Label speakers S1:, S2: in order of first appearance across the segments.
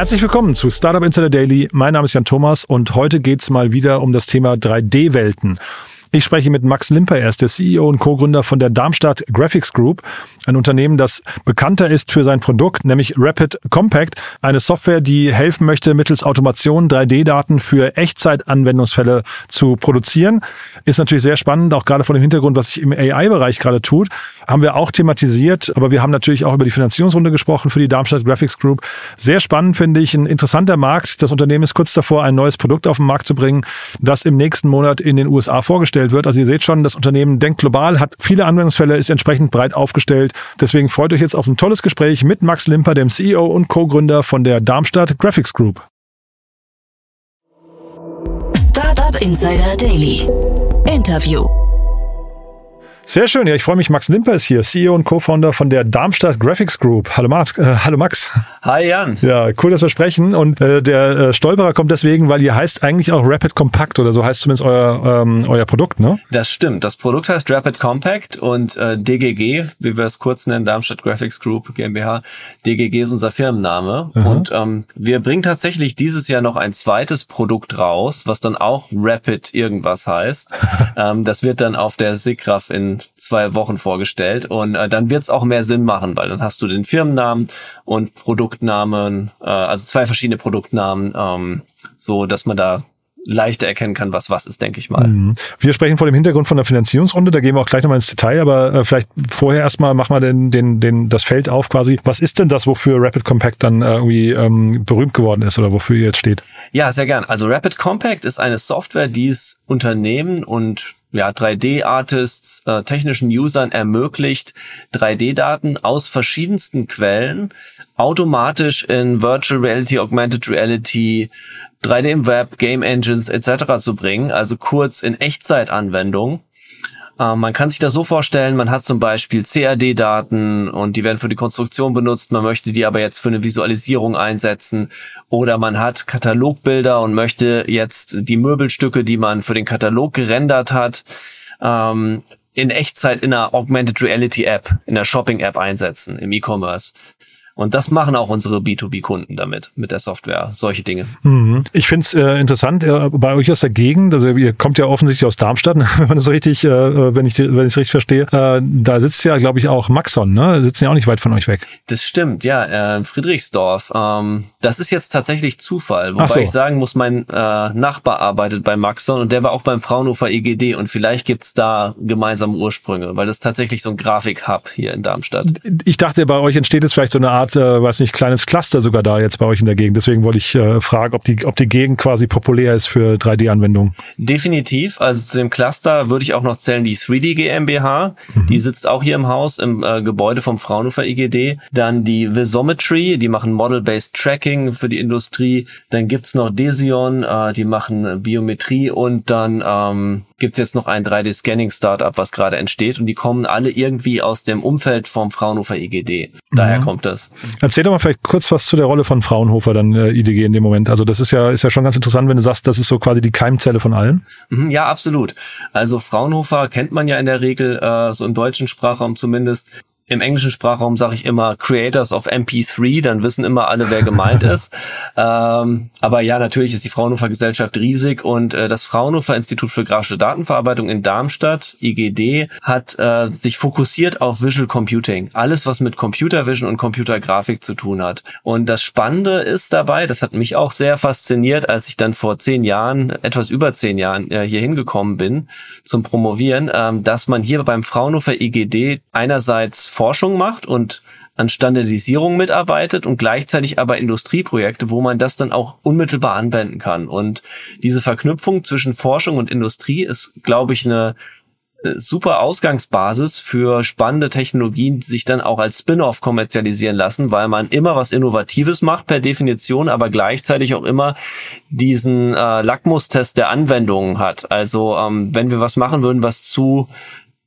S1: Herzlich willkommen zu Startup Insider Daily. Mein Name ist Jan Thomas und heute geht's mal wieder um das Thema 3D-Welten. Ich spreche mit Max Limper, er ist der CEO und Co-Gründer von der Darmstadt Graphics Group, ein Unternehmen, das bekannter ist für sein Produkt, nämlich Rapid Compact, eine Software, die helfen möchte, mittels Automation 3D-Daten für Echtzeitanwendungsfälle zu produzieren. Ist natürlich sehr spannend, auch gerade vor dem Hintergrund, was sich im AI-Bereich gerade tut. Haben wir auch thematisiert, aber wir haben natürlich auch über die Finanzierungsrunde gesprochen für die Darmstadt Graphics Group. Sehr spannend finde ich, ein interessanter Markt. Das Unternehmen ist kurz davor, ein neues Produkt auf den Markt zu bringen, das im nächsten Monat in den USA vorgestellt wird. Also ihr seht schon, das Unternehmen denkt global, hat viele Anwendungsfälle, ist entsprechend breit aufgestellt. Deswegen freut euch jetzt auf ein tolles Gespräch mit Max Limper, dem CEO und Co-Gründer von der Darmstadt Graphics Group.
S2: Startup Insider Daily. Interview.
S1: Sehr schön, ja, ich freue mich. Max Limper ist hier, CEO und Co-Founder von der Darmstadt Graphics Group. Hallo Max. Äh, hallo Max.
S3: Hi Jan.
S1: Ja, cool, dass wir sprechen. Und äh, der äh, Stolperer kommt deswegen, weil ihr heißt eigentlich auch Rapid Compact oder so heißt zumindest euer, ähm, euer Produkt, ne?
S3: Das stimmt. Das Produkt heißt Rapid Compact und äh, DGG, wie wir es kurz nennen, Darmstadt Graphics Group GmbH. DGG ist unser Firmenname. Mhm. Und ähm, wir bringen tatsächlich dieses Jahr noch ein zweites Produkt raus, was dann auch Rapid irgendwas heißt. ähm, das wird dann auf der SIGGRAPH in zwei Wochen vorgestellt. Und äh, dann wird es auch mehr Sinn machen, weil dann hast du den Firmennamen und Produktnamen, äh, also zwei verschiedene Produktnamen, ähm, so dass man da leichter erkennen kann, was was ist, denke ich mal. Mhm.
S1: Wir sprechen vor dem Hintergrund von der Finanzierungsrunde, da gehen wir auch gleich nochmal ins Detail, aber äh, vielleicht vorher erstmal mach mal den, den, den, das Feld auf quasi. Was ist denn das, wofür Rapid Compact dann äh, irgendwie ähm, berühmt geworden ist oder wofür ihr jetzt steht?
S3: Ja, sehr gern. Also Rapid Compact ist eine Software, die es Unternehmen und ja, 3D-Artists, äh, technischen Usern ermöglicht, 3D-Daten aus verschiedensten Quellen automatisch in Virtual Reality, Augmented Reality, 3D im Web, Game Engines etc. zu bringen, also kurz in Echtzeitanwendung. Äh, man kann sich das so vorstellen, man hat zum Beispiel CAD-Daten und die werden für die Konstruktion benutzt, man möchte die aber jetzt für eine Visualisierung einsetzen oder man hat Katalogbilder und möchte jetzt die Möbelstücke, die man für den Katalog gerendert hat, ähm, in Echtzeit in einer Augmented Reality App, in der Shopping App einsetzen, im E-Commerce. Und das machen auch unsere B2B-Kunden damit, mit der Software, solche Dinge.
S1: Mhm. Ich finde es äh, interessant, äh, bei euch aus der Gegend, also ihr kommt ja offensichtlich aus Darmstadt, wenn man das richtig, äh, wenn ich wenn ich es richtig verstehe, äh, da sitzt ja, glaube ich, auch Maxon, ne? Sitzen ja auch nicht weit von euch weg.
S3: Das stimmt, ja, äh, Friedrichsdorf. Ähm, das ist jetzt tatsächlich Zufall, wobei so. ich sagen muss, mein äh, Nachbar arbeitet bei Maxon und der war auch beim Fraunhofer EGD und vielleicht gibt's da gemeinsame Ursprünge, weil das ist tatsächlich so ein Grafik-Hub hier in Darmstadt.
S1: Ich dachte, bei euch entsteht jetzt vielleicht so eine Art Art, äh, weiß nicht, kleines Cluster sogar da jetzt bei euch in der Gegend. Deswegen wollte ich äh, fragen, ob die, ob die Gegend quasi populär ist für 3D-Anwendungen.
S3: Definitiv. Also zu dem Cluster würde ich auch noch zählen die 3D GmbH. Mhm. Die sitzt auch hier im Haus im äh, Gebäude vom Fraunhofer IGD. Dann die Visometry, die machen Model-Based Tracking für die Industrie. Dann gibt's noch Desion, äh, die machen Biometrie und dann ähm, gibt's jetzt noch ein 3D-Scanning-Startup, was gerade entsteht und die kommen alle irgendwie aus dem Umfeld vom Fraunhofer IGD. Daher mhm. kommt das.
S1: Erzähl doch mal vielleicht kurz was zu der Rolle von Fraunhofer dann äh, IDG in dem Moment. Also das ist ja ist ja schon ganz interessant, wenn du sagst, das ist so quasi die Keimzelle von allem.
S3: Mhm, ja, absolut. Also Fraunhofer kennt man ja in der Regel äh, so im deutschen Sprachraum zumindest im englischen Sprachraum sage ich immer Creators of MP3, dann wissen immer alle, wer gemeint ist. Ähm, aber ja, natürlich ist die Fraunhofer Gesellschaft riesig und äh, das Fraunhofer Institut für grafische Datenverarbeitung in Darmstadt, IGD, hat äh, sich fokussiert auf Visual Computing. Alles, was mit Computer Vision und Computergrafik zu tun hat. Und das Spannende ist dabei, das hat mich auch sehr fasziniert, als ich dann vor zehn Jahren, etwas über zehn Jahren äh, hier hingekommen bin zum Promovieren, ähm, dass man hier beim Fraunhofer IGD einerseits Forschung macht und an Standardisierung mitarbeitet und gleichzeitig aber Industrieprojekte, wo man das dann auch unmittelbar anwenden kann. Und diese Verknüpfung zwischen Forschung und Industrie ist, glaube ich, eine äh, super Ausgangsbasis für spannende Technologien, die sich dann auch als Spin-off kommerzialisieren lassen, weil man immer was Innovatives macht per Definition, aber gleichzeitig auch immer diesen äh, Lackmustest der Anwendungen hat. Also ähm, wenn wir was machen würden, was zu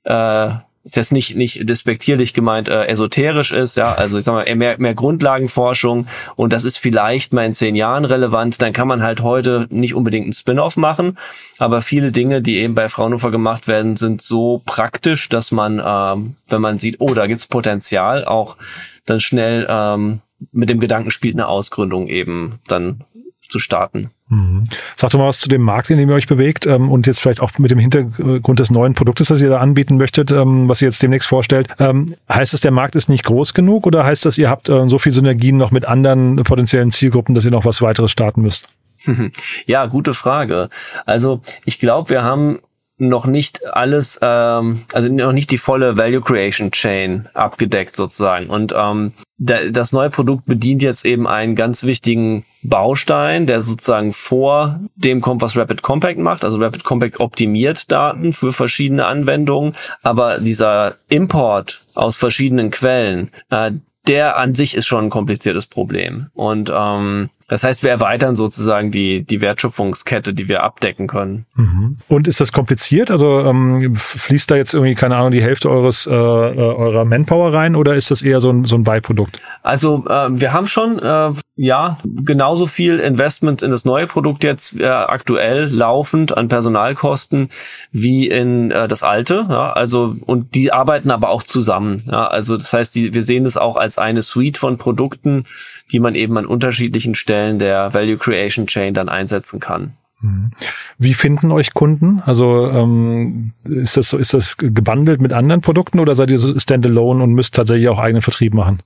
S3: äh, ist jetzt nicht nicht despektierlich gemeint äh, esoterisch ist, ja, also ich sag mal mehr mehr Grundlagenforschung und das ist vielleicht mal in zehn Jahren relevant, dann kann man halt heute nicht unbedingt einen Spin-off machen, aber viele Dinge, die eben bei Fraunhofer gemacht werden, sind so praktisch, dass man, ähm, wenn man sieht, oh, da gibt's Potenzial, auch dann schnell ähm, mit dem Gedanken spielt, eine Ausgründung eben dann zu starten.
S1: Mhm. Sag doch mal was zu dem Markt, in dem ihr euch bewegt ähm, und jetzt vielleicht auch mit dem Hintergrund des neuen Produktes, das ihr da anbieten möchtet, ähm, was ihr jetzt demnächst vorstellt. Ähm, heißt es, der Markt ist nicht groß genug oder heißt das, ihr habt äh, so viel Synergien noch mit anderen potenziellen Zielgruppen, dass ihr noch was weiteres starten müsst?
S3: Ja, gute Frage. Also ich glaube, wir haben noch nicht alles, ähm, also noch nicht die volle Value Creation Chain abgedeckt sozusagen. Und ähm, der, das neue Produkt bedient jetzt eben einen ganz wichtigen Baustein, der sozusagen vor dem kommt, was Rapid Compact macht. Also Rapid Compact optimiert Daten für verschiedene Anwendungen, aber dieser Import aus verschiedenen Quellen, äh, der an sich ist schon ein kompliziertes Problem. Und ähm, das heißt, wir erweitern sozusagen die, die Wertschöpfungskette, die wir abdecken können.
S1: Mhm. Und ist das kompliziert? Also ähm, fließt da jetzt irgendwie, keine Ahnung, die Hälfte eures äh, äh, eurer Manpower rein oder ist das eher so ein, so ein Beiprodukt?
S3: Also äh, wir haben schon äh, ja genauso viel Investment in das neue Produkt jetzt äh, aktuell laufend an Personalkosten wie in äh, das alte. Ja? Also und die arbeiten aber auch zusammen. Ja? Also das heißt, die, wir sehen es auch als eine Suite von Produkten, die man eben an unterschiedlichen Stellen der Value Creation Chain dann einsetzen kann.
S1: Mhm. Wie finden euch Kunden? Also ähm, ist das so, ist das gebundelt mit anderen Produkten oder seid ihr so standalone und müsst tatsächlich auch eigenen Vertrieb machen?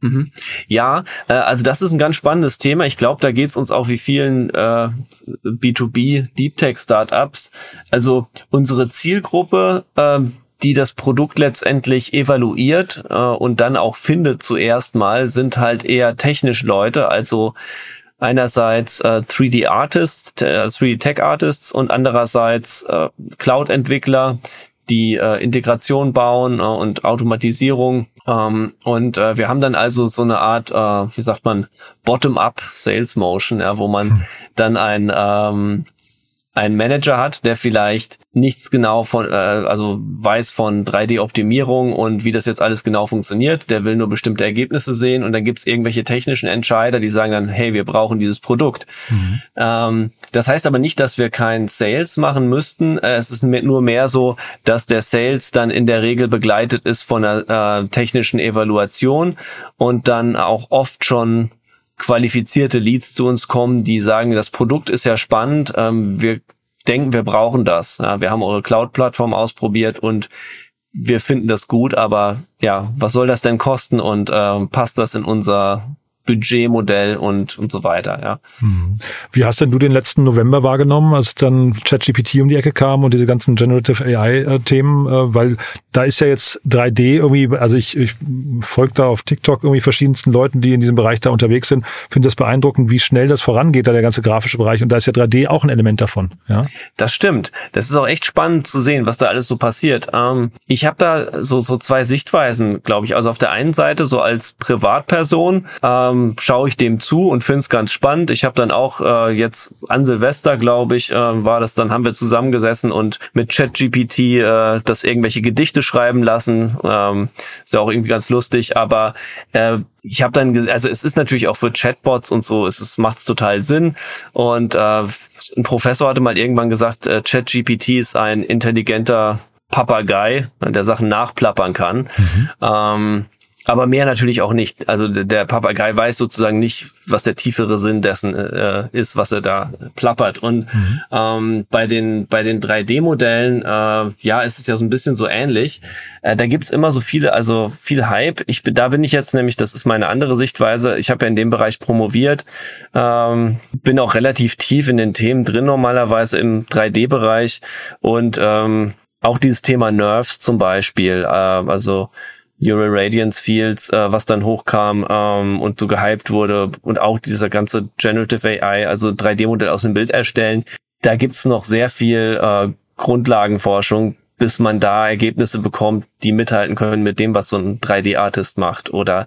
S3: Mhm. Ja, äh, also das ist ein ganz spannendes Thema. Ich glaube, da geht es uns auch wie vielen äh, B2B Deep Tech Startups. Also unsere Zielgruppe, äh, die das Produkt letztendlich evaluiert äh, und dann auch findet zuerst mal, sind halt eher technisch Leute, also einerseits äh, 3D Artists, äh, 3D Tech Artists und andererseits äh, Cloud Entwickler, die äh, Integration bauen äh, und Automatisierung. Ähm, und äh, wir haben dann also so eine Art, äh, wie sagt man, Bottom-up Sales Motion, ja, wo man hm. dann ein ähm, einen Manager hat, der vielleicht nichts genau von, äh, also weiß von 3D-Optimierung und wie das jetzt alles genau funktioniert, der will nur bestimmte Ergebnisse sehen und dann gibt's irgendwelche technischen Entscheider, die sagen dann, hey, wir brauchen dieses Produkt. Mhm. Ähm, das heißt aber nicht, dass wir kein Sales machen müssten. Äh, es ist nur mehr so, dass der Sales dann in der Regel begleitet ist von einer äh, technischen Evaluation und dann auch oft schon qualifizierte Leads zu uns kommen, die sagen, das Produkt ist ja spannend, ähm, wir denken, wir brauchen das. Ja, wir haben eure Cloud-Plattform ausprobiert und wir finden das gut, aber ja, was soll das denn kosten und äh, passt das in unser Budgetmodell und, und so weiter, ja.
S1: Hm. Wie hast denn du den letzten November wahrgenommen, als dann ChatGPT um die Ecke kam und diese ganzen Generative AI-Themen? Äh, äh, weil da ist ja jetzt 3D irgendwie, also ich, ich folge da auf TikTok irgendwie verschiedensten Leuten, die in diesem Bereich da unterwegs sind, finde das beeindruckend, wie schnell das vorangeht, da der ganze grafische Bereich. Und da ist ja 3D auch ein Element davon, ja.
S3: Das stimmt. Das ist auch echt spannend zu sehen, was da alles so passiert. Ähm, ich habe da so, so zwei Sichtweisen, glaube ich. Also auf der einen Seite so als Privatperson, ähm, ähm, schaue ich dem zu und finde es ganz spannend. Ich habe dann auch äh, jetzt an Silvester, glaube ich, äh, war das, dann haben wir zusammengesessen und mit ChatGPT äh, das irgendwelche Gedichte schreiben lassen. Ähm, ist ja auch irgendwie ganz lustig, aber äh, ich habe dann, also es ist natürlich auch für Chatbots und so, es, es macht total Sinn. Und äh, ein Professor hatte mal irgendwann gesagt, äh, ChatGPT ist ein intelligenter Papagei, der Sachen nachplappern kann. Mhm. Ähm, aber mehr natürlich auch nicht. Also der Papagei weiß sozusagen nicht, was der tiefere Sinn dessen äh, ist, was er da plappert. Und mhm. ähm, bei den bei den 3D-Modellen, äh, ja, ist es ja so ein bisschen so ähnlich. Äh, da gibt's immer so viele, also viel Hype. Ich bin, da bin ich jetzt nämlich, das ist meine andere Sichtweise. Ich habe ja in dem Bereich promoviert, ähm, bin auch relativ tief in den Themen drin normalerweise im 3D-Bereich und ähm, auch dieses Thema Nerves zum Beispiel, äh, also Neural Radiance Fields, äh, was dann hochkam ähm, und so gehypt wurde und auch dieser ganze Generative AI, also 3D-Modell aus dem Bild erstellen. Da gibt's noch sehr viel äh, Grundlagenforschung, bis man da Ergebnisse bekommt, die mithalten können mit dem, was so ein 3D-Artist macht oder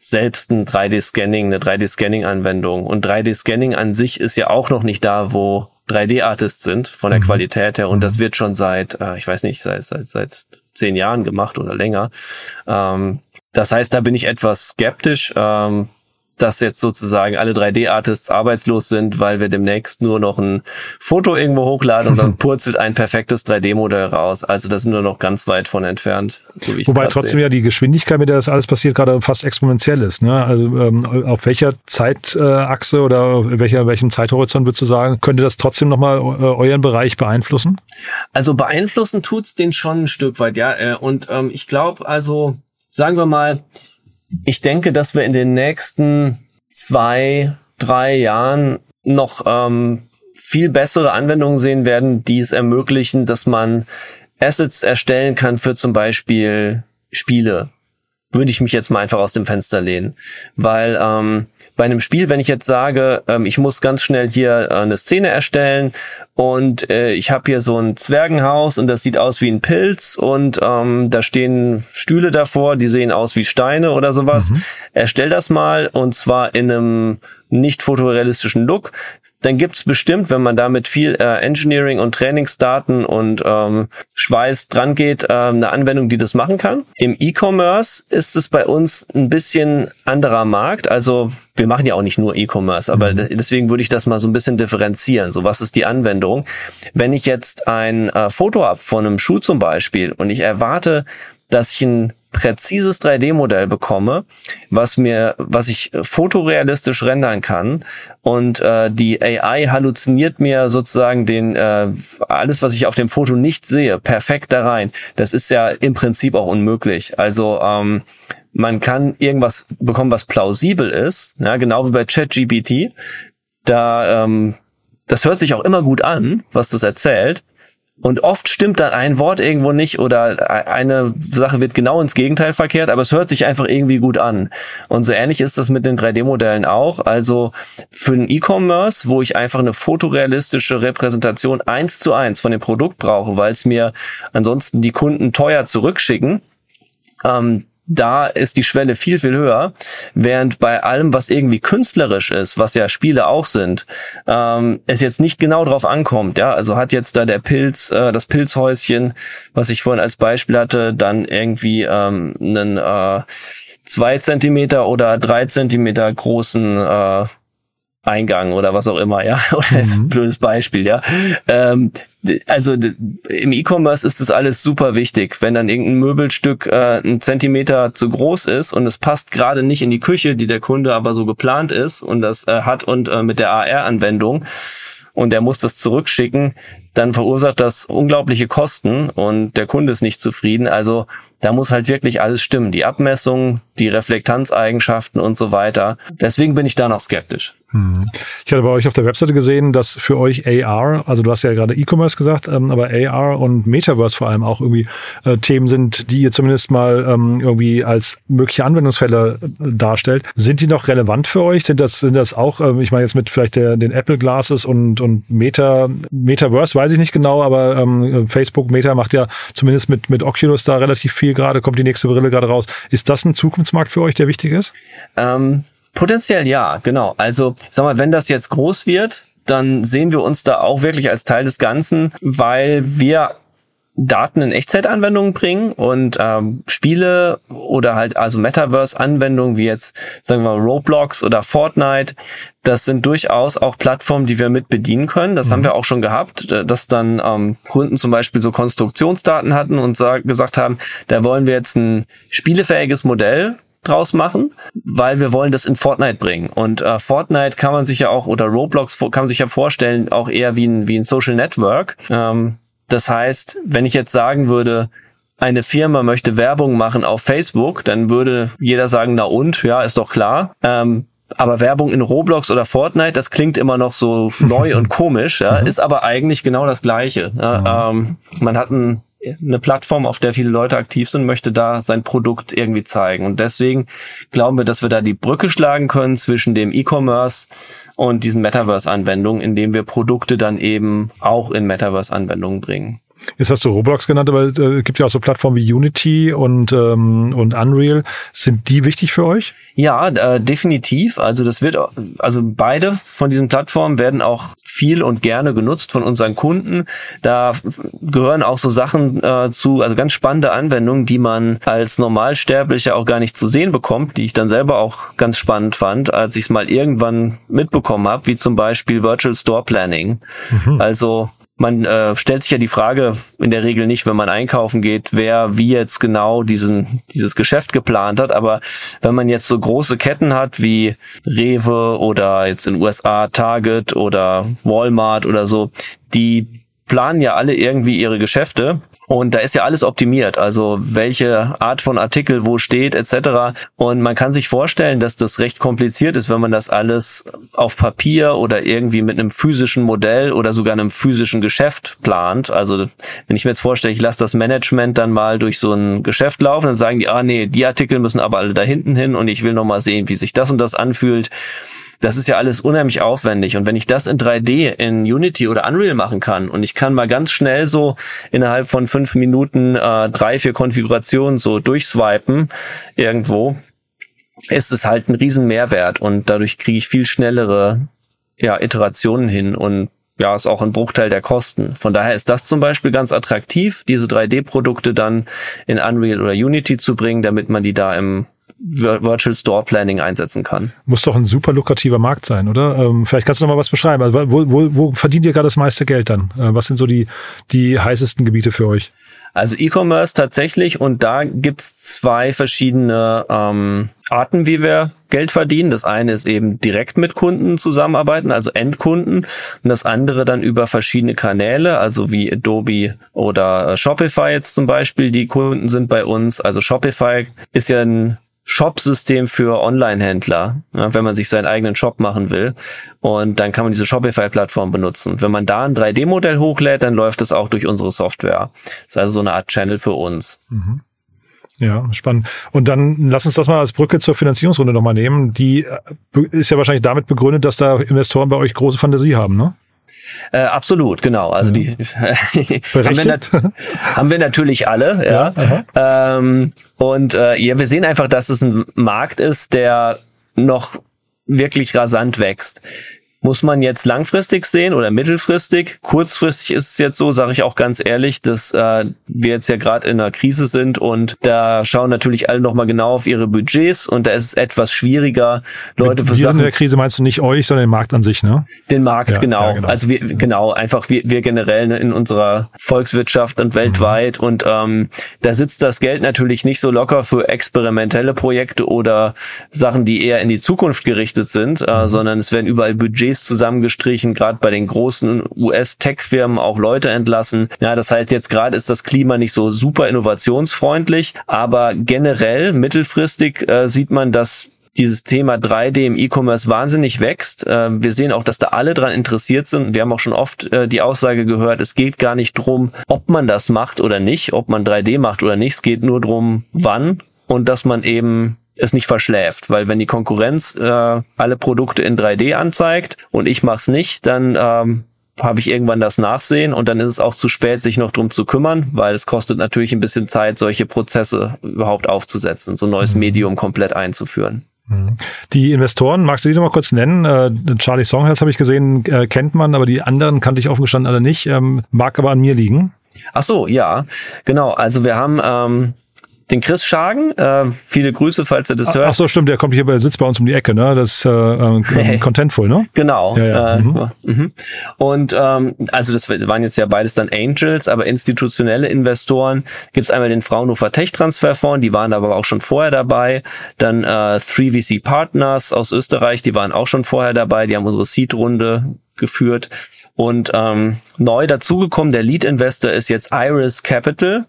S3: selbst ein 3D-Scanning, eine 3D-Scanning-Anwendung. Und 3D-Scanning an sich ist ja auch noch nicht da, wo 3D-Artists sind von der mhm. Qualität her. Und das mhm. wird schon seit, äh, ich weiß nicht, seit, seit, seit zehn Jahren gemacht oder länger. Ähm, das heißt, da bin ich etwas skeptisch. Ähm, dass jetzt sozusagen alle 3D-Artists arbeitslos sind, weil wir demnächst nur noch ein Foto irgendwo hochladen und dann purzelt ein perfektes 3D-Modell raus. Also da sind wir noch ganz weit von entfernt.
S1: So Wobei trotzdem sehe. ja die Geschwindigkeit, mit der das alles passiert, gerade fast exponentiell ist. Ne? Also ähm, auf welcher Zeitachse oder welcher welchen Zeithorizont würdest du sagen, könnte das trotzdem nochmal äh, euren Bereich beeinflussen?
S3: Also beeinflussen tut's den schon ein Stück weit, ja. Äh, und ähm, ich glaube, also sagen wir mal, ich denke, dass wir in den nächsten zwei, drei Jahren noch ähm, viel bessere Anwendungen sehen werden, die es ermöglichen, dass man Assets erstellen kann für zum Beispiel Spiele. Würde ich mich jetzt mal einfach aus dem Fenster lehnen. Weil ähm, bei einem Spiel, wenn ich jetzt sage, ähm, ich muss ganz schnell hier äh, eine Szene erstellen und äh, ich habe hier so ein Zwergenhaus und das sieht aus wie ein Pilz und ähm, da stehen Stühle davor, die sehen aus wie Steine oder sowas. Mhm. Erstell das mal und zwar in einem nicht fotorealistischen Look dann gibt's bestimmt, wenn man da mit viel äh, Engineering und Trainingsdaten und ähm, Schweiß dran geht, äh, eine Anwendung, die das machen kann. Im E-Commerce ist es bei uns ein bisschen anderer Markt. Also wir machen ja auch nicht nur E-Commerce, aber mhm. deswegen würde ich das mal so ein bisschen differenzieren. So, was ist die Anwendung? Wenn ich jetzt ein äh, Foto habe von einem Schuh zum Beispiel und ich erwarte, dass ich ein präzises 3D-Modell bekomme, was mir, was ich fotorealistisch rendern kann und äh, die AI halluziniert mir sozusagen den äh, alles, was ich auf dem Foto nicht sehe, perfekt da rein. Das ist ja im Prinzip auch unmöglich. Also ähm, man kann irgendwas bekommen, was plausibel ist, ja, genau wie bei ChatGPT. Da ähm, das hört sich auch immer gut an, was das erzählt. Und oft stimmt dann ein Wort irgendwo nicht oder eine Sache wird genau ins Gegenteil verkehrt, aber es hört sich einfach irgendwie gut an. Und so ähnlich ist das mit den 3D-Modellen auch. Also für den E-Commerce, wo ich einfach eine fotorealistische Repräsentation eins zu eins von dem Produkt brauche, weil es mir ansonsten die Kunden teuer zurückschicken, ähm, da ist die Schwelle viel, viel höher. Während bei allem, was irgendwie künstlerisch ist, was ja Spiele auch sind, ähm, es jetzt nicht genau drauf ankommt. Ja, also hat jetzt da der Pilz, äh, das Pilzhäuschen, was ich vorhin als Beispiel hatte, dann irgendwie ähm, einen äh, zwei Zentimeter oder drei Zentimeter großen äh, Eingang oder was auch immer, ja, oder mhm. ist ein blödes Beispiel, ja. Ähm, also im E-Commerce ist das alles super wichtig. Wenn dann irgendein Möbelstück äh, ein Zentimeter zu groß ist und es passt gerade nicht in die Küche, die der Kunde aber so geplant ist und das äh, hat und äh, mit der AR-Anwendung und er muss das zurückschicken, dann verursacht das unglaubliche Kosten und der Kunde ist nicht zufrieden. Also da muss halt wirklich alles stimmen. Die Abmessung, die Reflektanzeigenschaften und so weiter. Deswegen bin ich da noch skeptisch.
S1: Hm. Ich hatte bei euch auf der Webseite gesehen, dass für euch AR, also du hast ja gerade E-Commerce gesagt, ähm, aber AR und Metaverse vor allem auch irgendwie äh, Themen sind, die ihr zumindest mal ähm, irgendwie als mögliche Anwendungsfälle äh, darstellt. Sind die noch relevant für euch? Sind das, sind das auch, äh, ich meine jetzt mit vielleicht der, den Apple Glasses und, und Meta, Metaverse, weiß ich nicht genau, aber ähm, Facebook Meta macht ja zumindest mit, mit Oculus da relativ viel gerade, kommt die nächste Brille gerade raus. Ist das ein Zukunftsmarkt für euch, der wichtig ist?
S3: Ähm, potenziell ja, genau. Also, sag mal, wenn das jetzt groß wird, dann sehen wir uns da auch wirklich als Teil des Ganzen, weil wir Daten in Echtzeitanwendungen bringen und ähm, Spiele oder halt also Metaverse-Anwendungen wie jetzt sagen wir mal Roblox oder Fortnite, das sind durchaus auch Plattformen, die wir mit bedienen können. Das mhm. haben wir auch schon gehabt, dass dann ähm, Kunden zum Beispiel so Konstruktionsdaten hatten und gesagt haben, da wollen wir jetzt ein spielefähiges Modell draus machen, weil wir wollen das in Fortnite bringen. Und äh, Fortnite kann man sich ja auch, oder Roblox kann man sich ja vorstellen, auch eher wie ein, wie ein Social Network. Ähm, das heißt, wenn ich jetzt sagen würde, eine Firma möchte Werbung machen auf Facebook, dann würde jeder sagen, na und, ja, ist doch klar. Ähm, aber Werbung in Roblox oder Fortnite, das klingt immer noch so neu und komisch, ja, mhm. ist aber eigentlich genau das Gleiche. Mhm. ähm, man hat ein, eine Plattform, auf der viele Leute aktiv sind, möchte da sein Produkt irgendwie zeigen. Und deswegen glauben wir, dass wir da die Brücke schlagen können zwischen dem E-Commerce und diesen Metaverse-Anwendungen, indem wir Produkte dann eben auch in Metaverse-Anwendungen bringen.
S1: Jetzt hast du Roblox genannt, aber es äh, gibt ja auch so Plattformen wie Unity und, ähm, und Unreal. Sind die wichtig für euch?
S3: Ja, äh, definitiv. Also das wird, also beide von diesen Plattformen werden auch viel und gerne genutzt von unseren Kunden. Da gehören auch so Sachen äh, zu, also ganz spannende Anwendungen, die man als Normalsterblicher auch gar nicht zu sehen bekommt, die ich dann selber auch ganz spannend fand, als ich es mal irgendwann mitbekommen habe, wie zum Beispiel Virtual Store Planning. Mhm. Also man äh, stellt sich ja die Frage in der Regel nicht, wenn man einkaufen geht, wer wie jetzt genau diesen dieses Geschäft geplant hat. Aber wenn man jetzt so große Ketten hat wie Rewe oder jetzt in USA Target oder Walmart oder so, die planen ja alle irgendwie ihre Geschäfte und da ist ja alles optimiert, also welche Art von Artikel wo steht etc. Und man kann sich vorstellen, dass das recht kompliziert ist, wenn man das alles auf Papier oder irgendwie mit einem physischen Modell oder sogar einem physischen Geschäft plant. Also wenn ich mir jetzt vorstelle, ich lasse das Management dann mal durch so ein Geschäft laufen, dann sagen die, ah nee, die Artikel müssen aber alle da hinten hin und ich will noch mal sehen, wie sich das und das anfühlt. Das ist ja alles unheimlich aufwendig. Und wenn ich das in 3D in Unity oder Unreal machen kann und ich kann mal ganz schnell so innerhalb von fünf Minuten äh, drei, vier Konfigurationen so durchswipen irgendwo, ist es halt ein riesen Mehrwert und dadurch kriege ich viel schnellere ja, Iterationen hin und ja, ist auch ein Bruchteil der Kosten. Von daher ist das zum Beispiel ganz attraktiv, diese 3D-Produkte dann in Unreal oder Unity zu bringen, damit man die da im Virtual Store Planning einsetzen kann.
S1: Muss doch ein super lukrativer Markt sein, oder? Ähm, vielleicht kannst du noch mal was beschreiben. Also, wo, wo, wo verdient ihr gerade das meiste Geld dann? Äh, was sind so die, die heißesten Gebiete für euch?
S3: Also E-Commerce tatsächlich und da gibt's zwei verschiedene ähm, Arten, wie wir Geld verdienen. Das eine ist eben direkt mit Kunden zusammenarbeiten, also Endkunden, und das andere dann über verschiedene Kanäle, also wie Adobe oder Shopify jetzt zum Beispiel. Die Kunden sind bei uns. Also Shopify ist ja ein Shop-System für Online-Händler, ja, wenn man sich seinen eigenen Shop machen will. Und dann kann man diese Shopify-Plattform benutzen. Wenn man da ein 3D-Modell hochlädt, dann läuft es auch durch unsere Software. Das ist also so eine Art Channel für uns. Mhm.
S1: Ja, spannend. Und dann lass uns das mal als Brücke zur Finanzierungsrunde nochmal nehmen. Die äh, ist ja wahrscheinlich damit begründet, dass da Investoren bei euch große Fantasie haben, ne?
S3: Äh, absolut, genau. Also die haben, wir haben wir natürlich alle, ja. ja ähm, und äh, ja, wir sehen einfach, dass es ein Markt ist, der noch wirklich rasant wächst muss man jetzt langfristig sehen oder mittelfristig. Kurzfristig ist es jetzt so, sage ich auch ganz ehrlich, dass äh, wir jetzt ja gerade in einer Krise sind und da schauen natürlich alle nochmal genau auf ihre Budgets und da ist es etwas schwieriger, Leute
S1: Mit, für Sachen... in der Krise meinst du nicht euch, sondern den Markt an sich, ne?
S3: Den Markt, ja, genau. Ja, genau. Also wir, genau, einfach wir, wir generell ne, in unserer Volkswirtschaft und weltweit mhm. und ähm, da sitzt das Geld natürlich nicht so locker für experimentelle Projekte oder Sachen, die eher in die Zukunft gerichtet sind, äh, mhm. sondern es werden überall Budgets Budgets zusammengestrichen, gerade bei den großen US-Tech-Firmen auch Leute entlassen. Ja, das heißt, jetzt gerade ist das Klima nicht so super innovationsfreundlich, aber generell mittelfristig äh, sieht man, dass dieses Thema 3D im E-Commerce wahnsinnig wächst. Äh, wir sehen auch, dass da alle dran interessiert sind. Wir haben auch schon oft äh, die Aussage gehört, es geht gar nicht drum, ob man das macht oder nicht, ob man 3D macht oder nicht. Es geht nur drum, wann und dass man eben es nicht verschläft, weil wenn die Konkurrenz äh, alle Produkte in 3D anzeigt und ich mach's nicht, dann ähm, habe ich irgendwann das Nachsehen und dann ist es auch zu spät, sich noch drum zu kümmern, weil es kostet natürlich ein bisschen Zeit, solche Prozesse überhaupt aufzusetzen, so ein neues mhm. Medium komplett einzuführen.
S1: Mhm. Die Investoren, magst du die noch mal kurz nennen? Äh, Charlie Songhurst habe ich gesehen, äh, kennt man, aber die anderen kannte ich offen gestanden alle nicht, ähm, mag aber an mir liegen.
S3: Ach so, ja, genau. Also wir haben ähm, den Chris Schagen. Äh, viele Grüße, falls er das
S1: ach,
S3: hört.
S1: Ach so, stimmt, der kommt hier bei, sitzt bei uns um die Ecke, ne? Das ist äh, äh, Contentful, ne?
S3: Genau. Ja, ja. Äh, mhm. Mhm. Und ähm, also das waren jetzt ja beides dann Angels, aber institutionelle Investoren gibt's einmal den Fraunhofer Tech Transferfonds, die waren aber auch schon vorher dabei. Dann äh, 3VC Partners aus Österreich, die waren auch schon vorher dabei, die haben unsere Seed-Runde geführt. Und ähm, neu dazugekommen, der Lead Investor ist jetzt Iris Capital.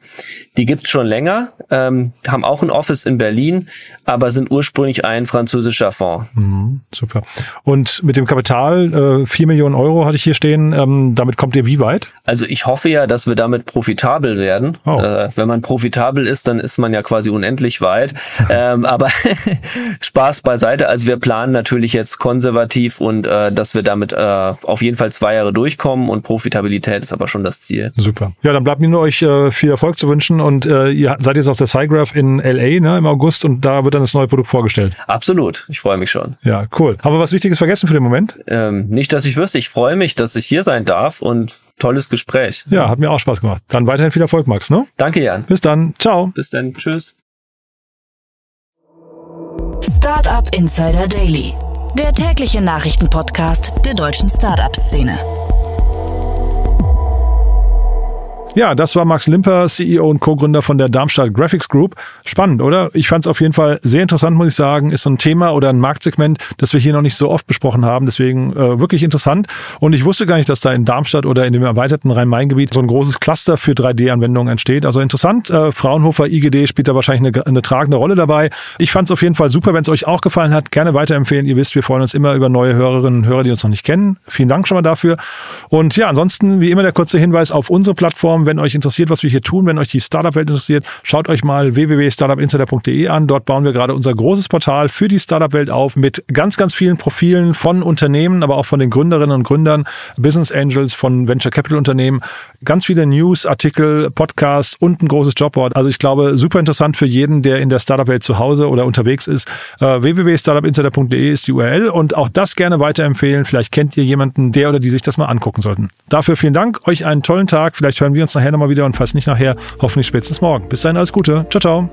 S3: Die gibt's schon länger, ähm, haben auch ein Office in Berlin, aber sind ursprünglich ein französischer Fonds.
S1: Mhm, super. Und mit dem Kapital, äh, 4 Millionen Euro hatte ich hier stehen, ähm, damit kommt ihr wie weit?
S3: Also ich hoffe ja, dass wir damit profitabel werden. Oh. Äh, wenn man profitabel ist, dann ist man ja quasi unendlich weit. ähm, aber Spaß beiseite. Also wir planen natürlich jetzt konservativ und äh, dass wir damit äh, auf jeden Fall zwei Jahre durchkommen und Profitabilität ist aber schon das Ziel.
S1: Super. Ja, dann bleibt mir nur euch äh, viel Erfolg zu wünschen und äh, ihr seid jetzt auf der SciGraph in LA ne, im August und da wird dann das neue Produkt vorgestellt.
S3: Absolut. Ich freue mich schon.
S1: Ja, cool. Haben wir was Wichtiges vergessen für den Moment?
S3: Ähm, nicht, dass ich wüsste. Ich freue mich, dass ich hier sein darf und tolles Gespräch.
S1: Ja, hat mir auch Spaß gemacht. Dann weiterhin viel Erfolg, Max. Ne?
S3: Danke, Jan.
S1: Bis dann. Ciao.
S3: Bis dann. Tschüss.
S2: Startup Insider Daily, der tägliche Nachrichtenpodcast der deutschen Startup-Szene.
S1: Ja, das war Max Limper, CEO und Co-Gründer von der Darmstadt Graphics Group. Spannend, oder? Ich fand es auf jeden Fall sehr interessant, muss ich sagen. Ist so ein Thema oder ein Marktsegment, das wir hier noch nicht so oft besprochen haben. Deswegen äh, wirklich interessant. Und ich wusste gar nicht, dass da in Darmstadt oder in dem erweiterten Rhein-Main-Gebiet so ein großes Cluster für 3D-Anwendungen entsteht. Also interessant. Äh, Fraunhofer IGD spielt da wahrscheinlich eine, eine tragende Rolle dabei. Ich fand es auf jeden Fall super. Wenn es euch auch gefallen hat, gerne weiterempfehlen. Ihr wisst, wir freuen uns immer über neue Hörerinnen und Hörer, die uns noch nicht kennen. Vielen Dank schon mal dafür. Und ja, ansonsten wie immer der kurze Hinweis auf unsere Plattform wenn euch interessiert, was wir hier tun, wenn euch die Startup-Welt interessiert, schaut euch mal www.startupinsider.de an. Dort bauen wir gerade unser großes Portal für die Startup-Welt auf mit ganz, ganz vielen Profilen von Unternehmen, aber auch von den Gründerinnen und Gründern, Business Angels, von Venture Capital Unternehmen. Ganz viele News, Artikel, Podcasts und ein großes Jobboard. Also ich glaube, super interessant für jeden, der in der Startup-Welt zu Hause oder unterwegs ist. Äh, www.startupinsider.de ist die URL und auch das gerne weiterempfehlen. Vielleicht kennt ihr jemanden, der oder die sich das mal angucken sollten. Dafür vielen Dank, euch einen tollen Tag. Vielleicht hören wir uns nachher nochmal wieder und falls nicht nachher, hoffentlich spätestens morgen. Bis dahin alles Gute. Ciao, ciao.